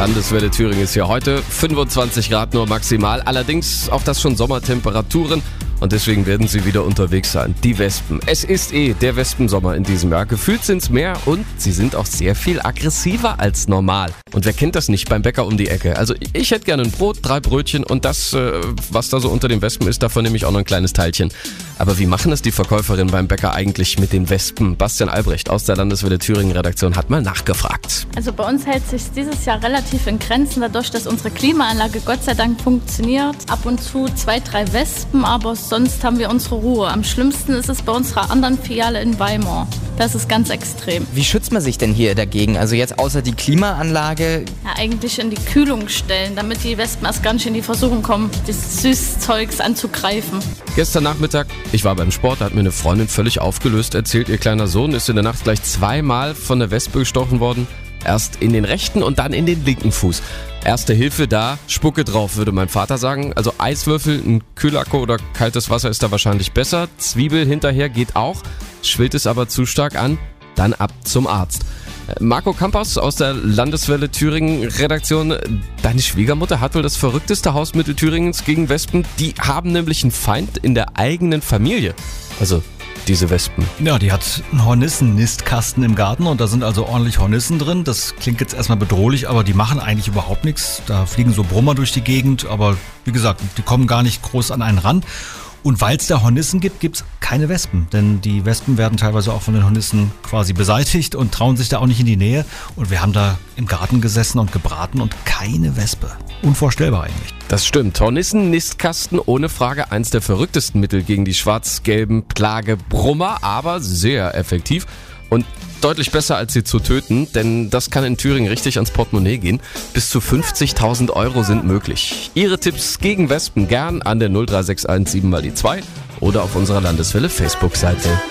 Landeswelle Thüringen ist hier heute. 25 Grad nur maximal, allerdings auch das schon Sommertemperaturen und deswegen werden sie wieder unterwegs sein. Die Wespen. Es ist eh der Wespensommer in diesem Jahr. Gefühlt sind's mehr und sie sind auch sehr viel aggressiver als normal. Und wer kennt das nicht beim Bäcker um die Ecke? Also ich hätte gerne ein Brot, drei Brötchen und das, äh, was da so unter den Wespen ist, davon nehme ich auch noch ein kleines Teilchen. Aber wie machen es die Verkäuferinnen beim Bäcker eigentlich mit den Wespen? Bastian Albrecht aus der Landeswelle Thüringen Redaktion hat mal nachgefragt. Also bei uns hält sich dieses Jahr relativ in Grenzen, dadurch, dass unsere Klimaanlage Gott sei Dank funktioniert. Ab und zu zwei, drei Wespen, aber sonst haben wir unsere Ruhe. Am schlimmsten ist es bei unserer anderen Filiale in Weimar. Das ist ganz extrem. Wie schützt man sich denn hier dagegen? Also jetzt außer die Klimaanlage? Ja, eigentlich in die Kühlung stellen, damit die Wespen erst gar nicht in die Versuchung kommen, das Süßzeugs anzugreifen. Gestern Nachmittag, ich war beim Sport, da hat mir eine Freundin völlig aufgelöst erzählt, ihr kleiner Sohn ist in der Nacht gleich zweimal von der Wespe gestochen worden. Erst in den rechten und dann in den linken Fuß. Erste Hilfe da, Spucke drauf, würde mein Vater sagen. Also Eiswürfel, ein Kühlakku oder kaltes Wasser ist da wahrscheinlich besser. Zwiebel hinterher geht auch. Schwillt es aber zu stark an, dann ab zum Arzt. Marco Campos aus der Landeswelle Thüringen Redaktion. Deine Schwiegermutter hat wohl das verrückteste Hausmittel Thüringens gegen Wespen. Die haben nämlich einen Feind in der eigenen Familie. Also diese Wespen. Ja, die hat einen Hornissen-Nistkasten im Garten und da sind also ordentlich Hornissen drin. Das klingt jetzt erstmal bedrohlich, aber die machen eigentlich überhaupt nichts. Da fliegen so Brummer durch die Gegend, aber wie gesagt, die kommen gar nicht groß an einen ran. Und weil es da Hornissen gibt, gibt es keine Wespen. Denn die Wespen werden teilweise auch von den Hornissen quasi beseitigt und trauen sich da auch nicht in die Nähe. Und wir haben da im Garten gesessen und gebraten und keine Wespe. Unvorstellbar eigentlich. Das stimmt. Hornissen-Nistkasten ohne Frage eins der verrücktesten Mittel gegen die schwarz-gelben Plage Brummer, aber sehr effektiv. Und deutlich besser als sie zu töten, denn das kann in Thüringen richtig ans Portemonnaie gehen. Bis zu 50.000 Euro sind möglich. Ihre Tipps gegen Wespen gern an der 03617 mal die 2 oder auf unserer Landeswelle Facebook-Seite.